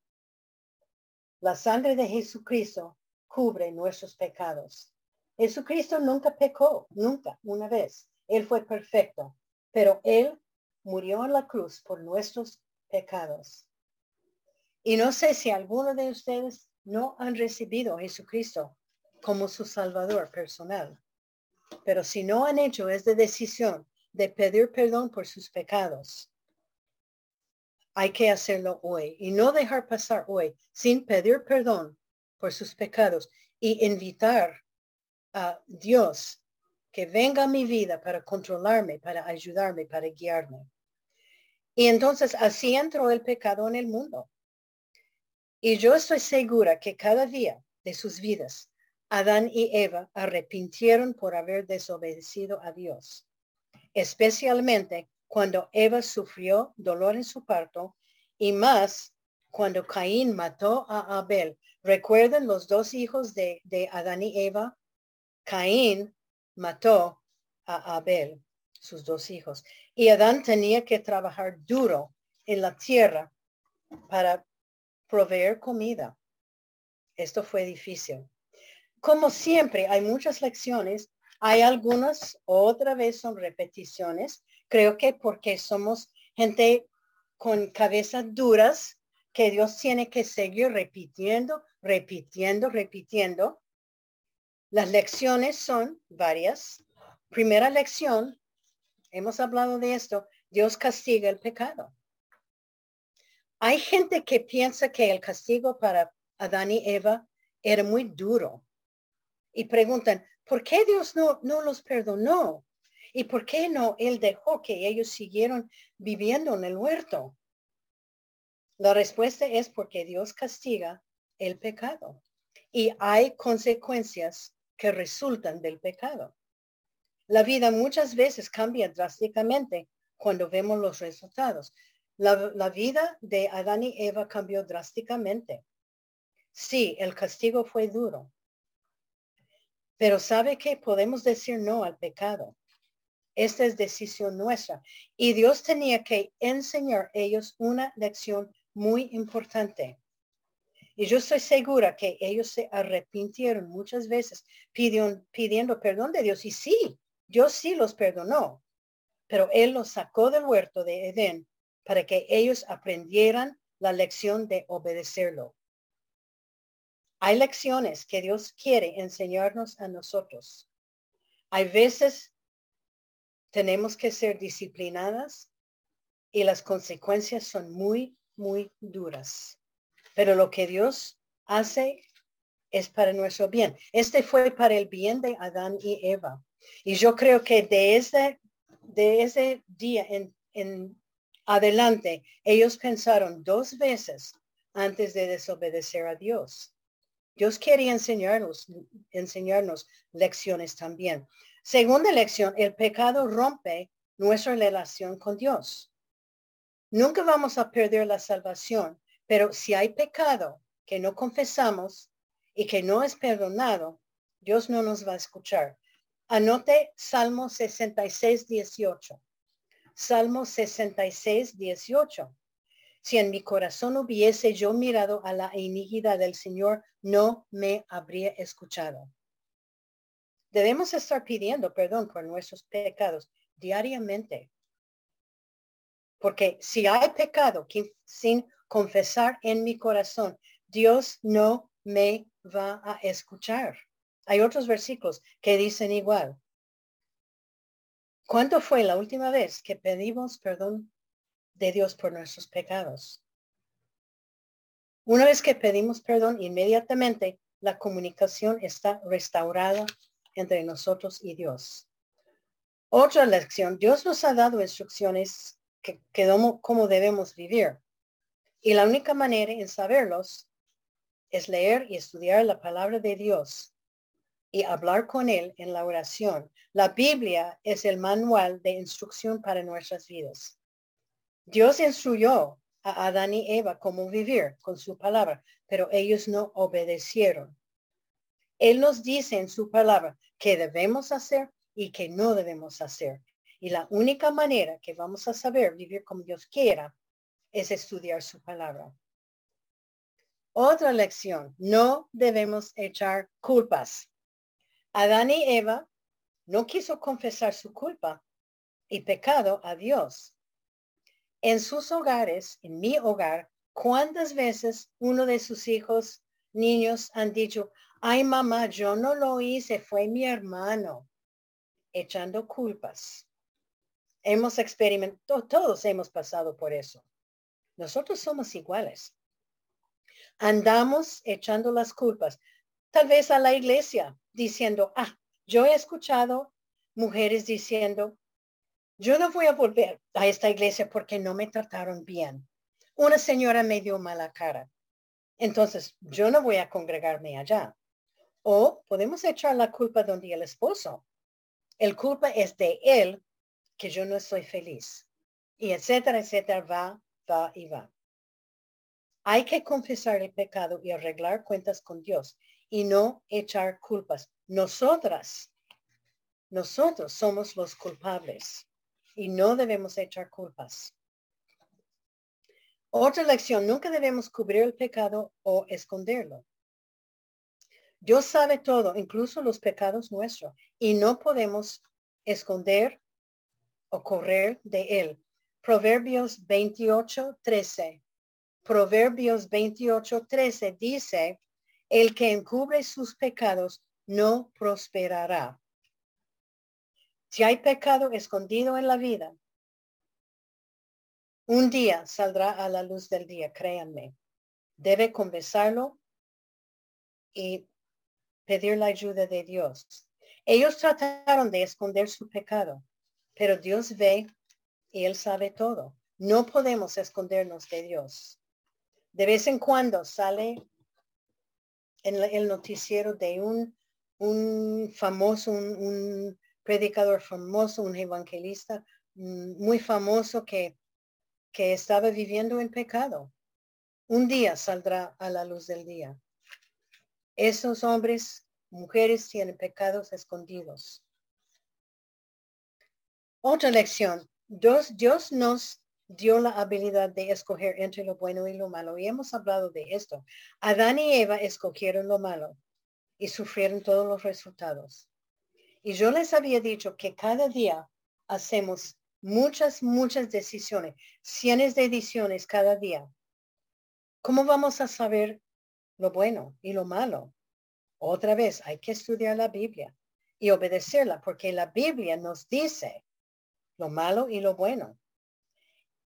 La sangre de Jesucristo cubre nuestros pecados. Jesucristo nunca pecó, nunca, una vez. Él fue perfecto. pero Él murió en la cruz por nuestros pecados. Y no sé si alguno de ustedes no han recibido a Jesucristo como su Salvador personal. Pero si no han hecho esta decisión de pedir perdón por sus pecados, hay que hacerlo hoy y no dejar pasar hoy sin pedir perdón por sus pecados y invitar a Dios que venga a mi vida para controlarme, para ayudarme, para guiarme. Y entonces así entró el pecado en el mundo. Y yo estoy segura que cada día de sus vidas, Adán y Eva arrepintieron por haber desobedecido a Dios, especialmente cuando Eva sufrió dolor en su parto y más cuando Caín mató a Abel. Recuerden los dos hijos de, de Adán y Eva. Caín mató a Abel, sus dos hijos. Y Adán tenía que trabajar duro en la tierra para proveer comida. Esto fue difícil. Como siempre, hay muchas lecciones. Hay algunas, otra vez son repeticiones. Creo que porque somos gente con cabezas duras, que Dios tiene que seguir repitiendo, repitiendo, repitiendo. Las lecciones son varias. Primera lección, hemos hablado de esto, Dios castiga el pecado. Hay gente que piensa que el castigo para Adán y Eva era muy duro y preguntan, ¿por qué Dios no, no los perdonó? ¿Y por qué no Él dejó que ellos siguieron viviendo en el huerto? La respuesta es porque Dios castiga el pecado y hay consecuencias que resultan del pecado. La vida muchas veces cambia drásticamente cuando vemos los resultados. La, vida de Adán y Eva cambió drásticamente. Sí, el castigo fue duro. Pero sabe que podemos decir no al pecado. Esta es decisión nuestra. Y Dios tenía que enseñar a ellos una lección muy importante. Y yo estoy segura que ellos se arrepintieron muchas veces pidiendo, pidiendo perdón de Dios. Y sí, Dios sí los perdonó, pero Él los sacó del huerto de Edén para que ellos aprendieran la lección de obedecerlo. Hay lecciones que Dios quiere enseñarnos a nosotros. Hay veces tenemos que ser disciplinadas y las consecuencias son muy, muy duras. Pero lo que Dios hace es para nuestro bien. Este fue para el bien de Adán y Eva. Y yo creo que de ese, de ese día en, en adelante, ellos pensaron dos veces antes de desobedecer a Dios. Dios quería enseñarnos, enseñarnos lecciones también. Segunda lección, el pecado rompe nuestra relación con Dios. Nunca vamos a perder la salvación, pero si hay pecado que no confesamos y que no es perdonado, Dios no nos va a escuchar. Anote Salmo 66, 18. Salmo 66, 18. Si en mi corazón hubiese yo mirado a la iniquidad del Señor, no me habría escuchado. Debemos estar pidiendo perdón por nuestros pecados diariamente. Porque si hay pecado sin confesar en mi corazón, Dios no me va a escuchar. Hay otros versículos que dicen igual. ¿Cuándo fue la última vez que pedimos perdón de Dios por nuestros pecados? Una vez que pedimos perdón, inmediatamente la comunicación está restaurada entre nosotros y Dios. Otra lección, Dios nos ha dado instrucciones que, que cómo debemos vivir. Y la única manera en saberlos es leer y estudiar la palabra de Dios y hablar con Él en la oración. La Biblia es el manual de instrucción para nuestras vidas. Dios instruyó a Adán y Eva cómo vivir con su palabra, pero ellos no obedecieron. Él nos dice en su palabra qué debemos hacer y qué no debemos hacer. Y la única manera que vamos a saber vivir como Dios quiera es estudiar su palabra. Otra lección, no debemos echar culpas. Adán y Eva no quiso confesar su culpa y pecado a Dios. En sus hogares, en mi hogar, ¿cuántas veces uno de sus hijos, niños, han dicho, ay mamá, yo no lo hice, fue mi hermano, echando culpas? Hemos experimentado, todos hemos pasado por eso. Nosotros somos iguales. Andamos echando las culpas, tal vez a la iglesia, diciendo, ah, yo he escuchado mujeres diciendo, yo no voy a volver a esta iglesia porque no me trataron bien. Una señora me dio mala cara. Entonces, yo no voy a congregarme allá. O podemos echar la culpa donde el esposo. El culpa es de él que yo no estoy feliz. Y etcétera, etcétera, va, va y va. Hay que confesar el pecado y arreglar cuentas con Dios y no echar culpas. Nosotras, nosotros somos los culpables y no debemos echar culpas. Otra lección, nunca debemos cubrir el pecado o esconderlo. Dios sabe todo, incluso los pecados nuestros, y no podemos esconder o correr de él. Proverbios 28, 13. Proverbios 28, 13 dice, el que encubre sus pecados no prosperará. Si hay pecado escondido en la vida, un día saldrá a la luz del día, créanme. Debe confesarlo y pedir la ayuda de Dios. Ellos trataron de esconder su pecado, pero Dios ve Él sabe todo. No podemos escondernos de Dios. De vez en cuando sale en el noticiero de un, un famoso, un predicador famoso, un evangelista mm, muy famoso que, que estaba viviendo en pecado. Un día saldrá a la luz del día. Esos hombres, mujeres tienen pecados escondidos. Otra lección. Dios, Dios nos dio la habilidad de escoger entre lo bueno y lo malo. Y hemos hablado de esto. Adán y Eva escogieron lo malo y sufrieron todos los resultados. Y yo les había dicho que cada día hacemos muchas, muchas decisiones, cientos de decisiones cada día. ¿Cómo vamos a saber lo bueno y lo malo? Otra vez, hay que estudiar la Biblia y obedecerla, porque la Biblia nos dice lo malo y lo bueno.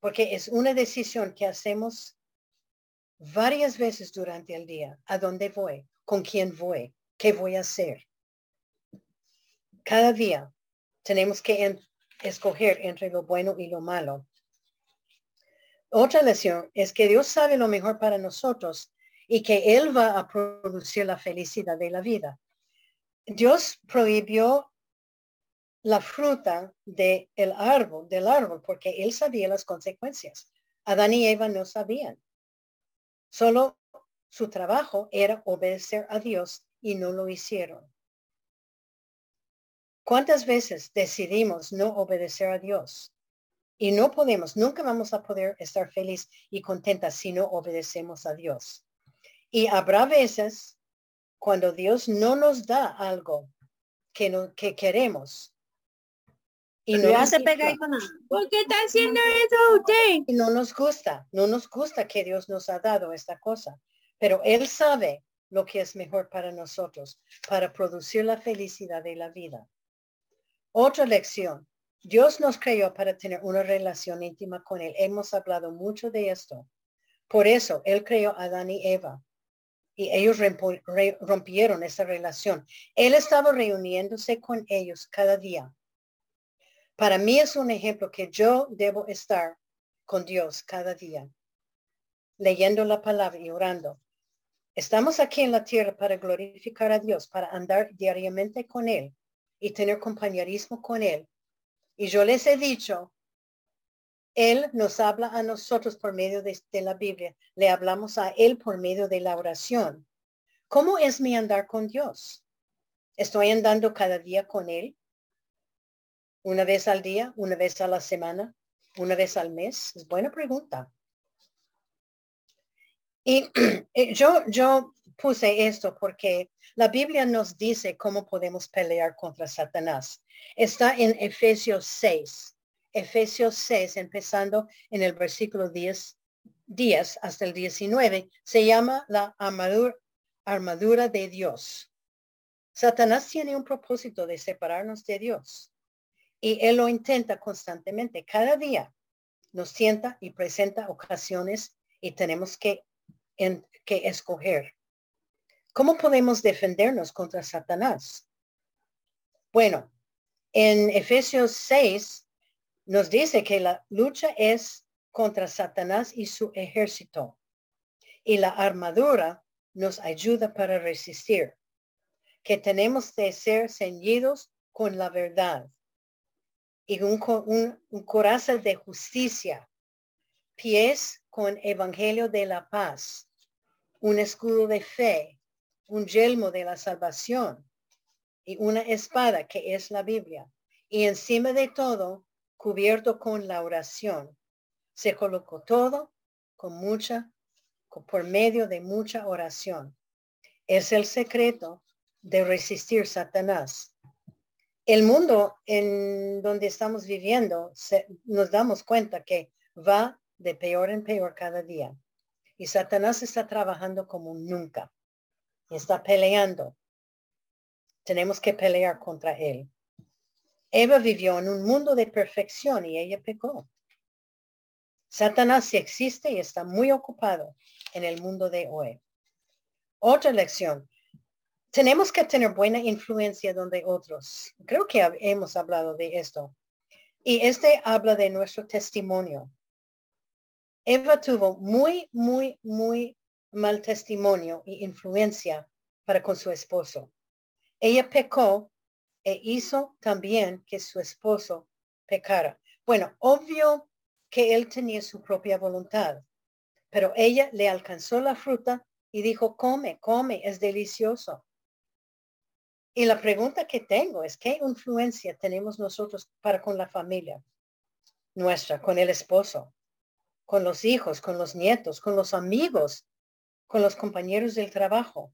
Porque es una decisión que hacemos varias veces durante el día. ¿A dónde voy? ¿Con quién voy? ¿Qué voy a hacer? cada día tenemos que escoger entre lo bueno y lo malo. Otra lección es que Dios sabe lo mejor para nosotros y que Él va a producir la felicidad de la vida. Dios prohibió la fruta del árbol, del árbol, porque Él sabía las consecuencias. Adán y Eva no sabían. Solo su trabajo era obedecer a Dios y no lo hicieron. ¿Cuántas veces decidimos no obedecer a Dios? Y no podemos, nunca vamos a poder estar feliz y contenta si no obedecemos a Dios. Y habrá veces cuando Dios no nos da algo que, no, que queremos. Y no nos ¿Por qué está haciendo eso usted? Y no nos gusta, no nos gusta que Dios nos ha dado esta cosa. Pero Él sabe lo que es mejor para nosotros, para producir la felicidad de la vida. Otra lección. Dios nos creó para tener una relación íntima con Él. Hemos hablado mucho de esto. Por eso Él creó a Adán y Eva. Y ellos rompieron esa relación. Él estaba reuniéndose con ellos cada día. Para mí es un ejemplo que yo debo estar con Dios cada día, leyendo la palabra y orando. Estamos aquí en la tierra para glorificar a Dios, para andar diariamente con Él y tener compañerismo con Él. Y yo les he dicho, Él nos habla a nosotros por medio de, la Biblia. Le hablamos a Él por medio de la oración. ¿Cómo es mi andar con Dios? ¿Estoy andando cada día con Él? ¿Una vez al día? ¿Una vez a la semana? ¿Una vez al mes? Es buena pregunta. Y eh, yo, yo puse esto porque la Biblia nos dice cómo podemos pelear contra Satanás. Está en Efesios 6. Efesios 6, empezando en el versículo 10, 10 hasta el 19, se llama la armadura, armadura de Dios. Satanás tiene un propósito de separarnos de Dios y él lo intenta constantemente. Cada día nos sienta y presenta ocasiones y tenemos que, que escoger. ¿Cómo podemos defendernos contra Satanás? Bueno, en Efesios 6 nos dice que la lucha es contra Satanás y su ejército. Y la armadura nos ayuda para resistir. Que tenemos de ser ceñidos con la verdad y un, un corazón de justicia, pies con evangelio de la paz, un escudo de fe, un yelmo de la salvación y una espada que es la Biblia. Y encima de todo, cubierto con la oración. Se colocó todo con mucha, por medio de mucha oración. Es el secreto de resistir Satanás. El mundo en donde estamos viviendo, nos damos cuenta que va de peor en peor cada día. Y Satanás está trabajando como nunca. Está peleando. Tenemos que pelear contra él. Eva vivió en un mundo de perfección y ella pecó. Satanás existe y está muy ocupado en el mundo de hoy. Otra lección. Tenemos que tener buena influencia donde otros. Creo que hemos hablado de esto. Y este habla de nuestro testimonio. Eva tuvo muy, muy, muy mal testimonio y influencia para con su esposo. Ella pecó e hizo también que su esposo pecara. Bueno, obvio que él tenía su propia voluntad, pero ella le alcanzó la fruta y dijo, come, come, es delicioso. Y la pregunta que tengo es, ¿qué influencia tenemos nosotros para con la familia nuestra, con el esposo, con los hijos, con los nietos, con los amigos, con los compañeros del trabajo?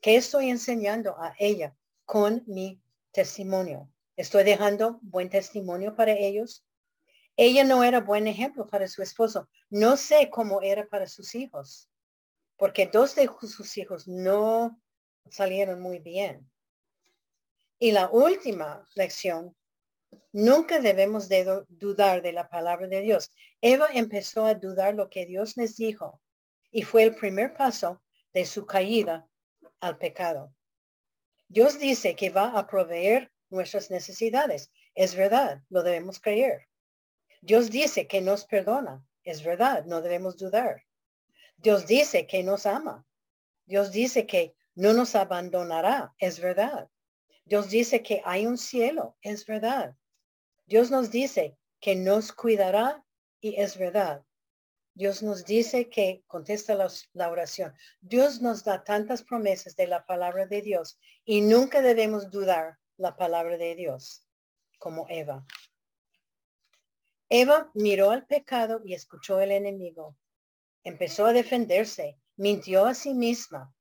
¿Qué estoy enseñando a ella con mi testimonio? ¿Estoy dejando buen testimonio para ellos? Ella no era buen ejemplo para su esposo. No sé cómo era para sus hijos, porque dos de sus hijos no salieron muy bien. Y la última lección, nunca debemos de dudar de la palabra de Dios. Eva empezó a dudar lo que Dios les dijo y fue el primer paso de su caída al pecado. Dios dice que va a proveer nuestras necesidades. Es verdad, lo debemos creer. Dios dice que nos perdona. Es verdad, no debemos dudar. Dios dice que nos ama. Dios dice que no nos abandonará. Es verdad. Dios dice que hay un cielo. Es verdad. Dios nos dice que nos cuidará y es verdad. Dios nos dice que contesta la, oración. Dios nos da tantas promesas de la palabra de Dios y nunca debemos dudar la palabra de Dios como Eva. Eva miró al pecado y escuchó el enemigo. Empezó a defenderse, mintió a sí misma.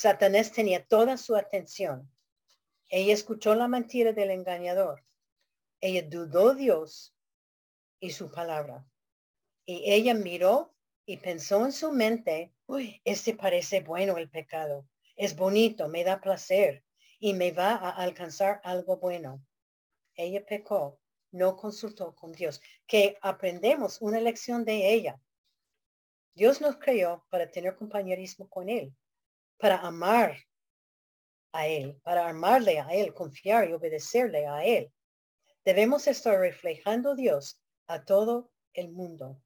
Satanás tenía toda su atención. Ella escuchó la mentira del engañador. Ella dudó Dios y su palabra. Y ella miró y pensó en su mente, uy, este parece bueno el pecado. Es bonito, me da placer y me va a alcanzar algo bueno. Ella pecó, no consultó con Dios. Que aprendemos una lección de ella. Dios nos creó para tener compañerismo con Él, para amar a Él, para amarle a Él, confiar y obedecerle a Él. Debemos estar reflejando Dios a todo el mundo.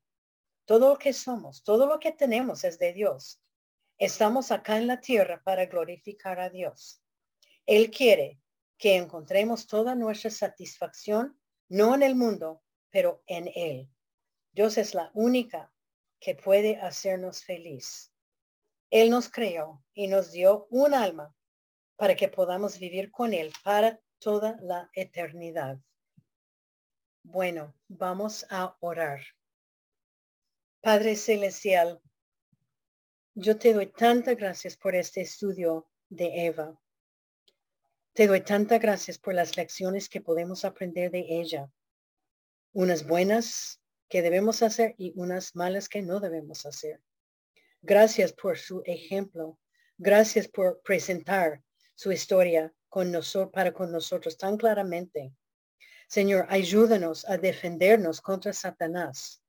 Todo lo que somos, todo lo que tenemos es de Dios. Estamos acá en la tierra para glorificar a Dios. Él quiere que encontremos toda nuestra satisfacción, no en el mundo, pero en Él. Dios es la única que puede hacernos feliz. Él nos creó y nos dio un alma para que podamos vivir con Él para toda la eternidad. Bueno, vamos a orar. Padre Celestial, yo te doy tantas gracias por este estudio de Eva. Te doy tantas gracias por las lecciones que podemos aprender de ella. Unas buenas que debemos hacer y unas malas que no debemos hacer. Gracias por su ejemplo. Gracias por presentar su historia con nosotros, para con nosotros tan claramente. Señor, ayúdanos a defendernos contra Satanás,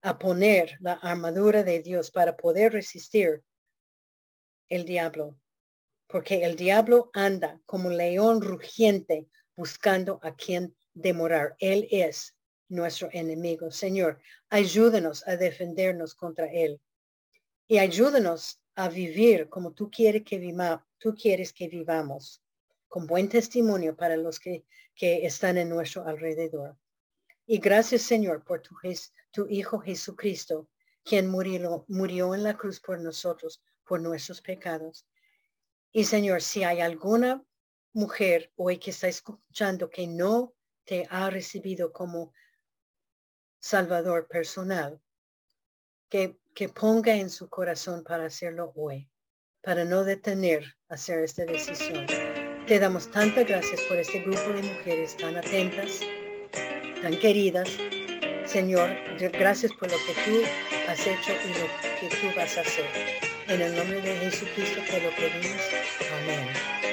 a poner la armadura de Dios para poder resistir el diablo, porque el diablo anda como león rugiente buscando a quien demorar. Él es nuestro enemigo. Señor, ayúdanos a defendernos contra él y ayúdanos a vivir como tú quieres que, viva, tú quieres que vivamos, con buen testimonio para los que, que están en nuestro alrededor. Y gracias, Señor, por tu, tu Hijo Jesucristo, quien murió, murió en la cruz por nosotros, por nuestros pecados. Y Señor, si hay alguna mujer hoy que está escuchando que no te ha recibido como Salvador personal, que, que ponga en su corazón para hacerlo hoy, para no detener hacer esta decisión. Te damos tantas gracias por este grupo de mujeres tan atentas, tan queridas. Señor, gracias por lo que tú has hecho y lo que tú vas a hacer. En el nombre de Jesucristo te lo pedimos. Amén.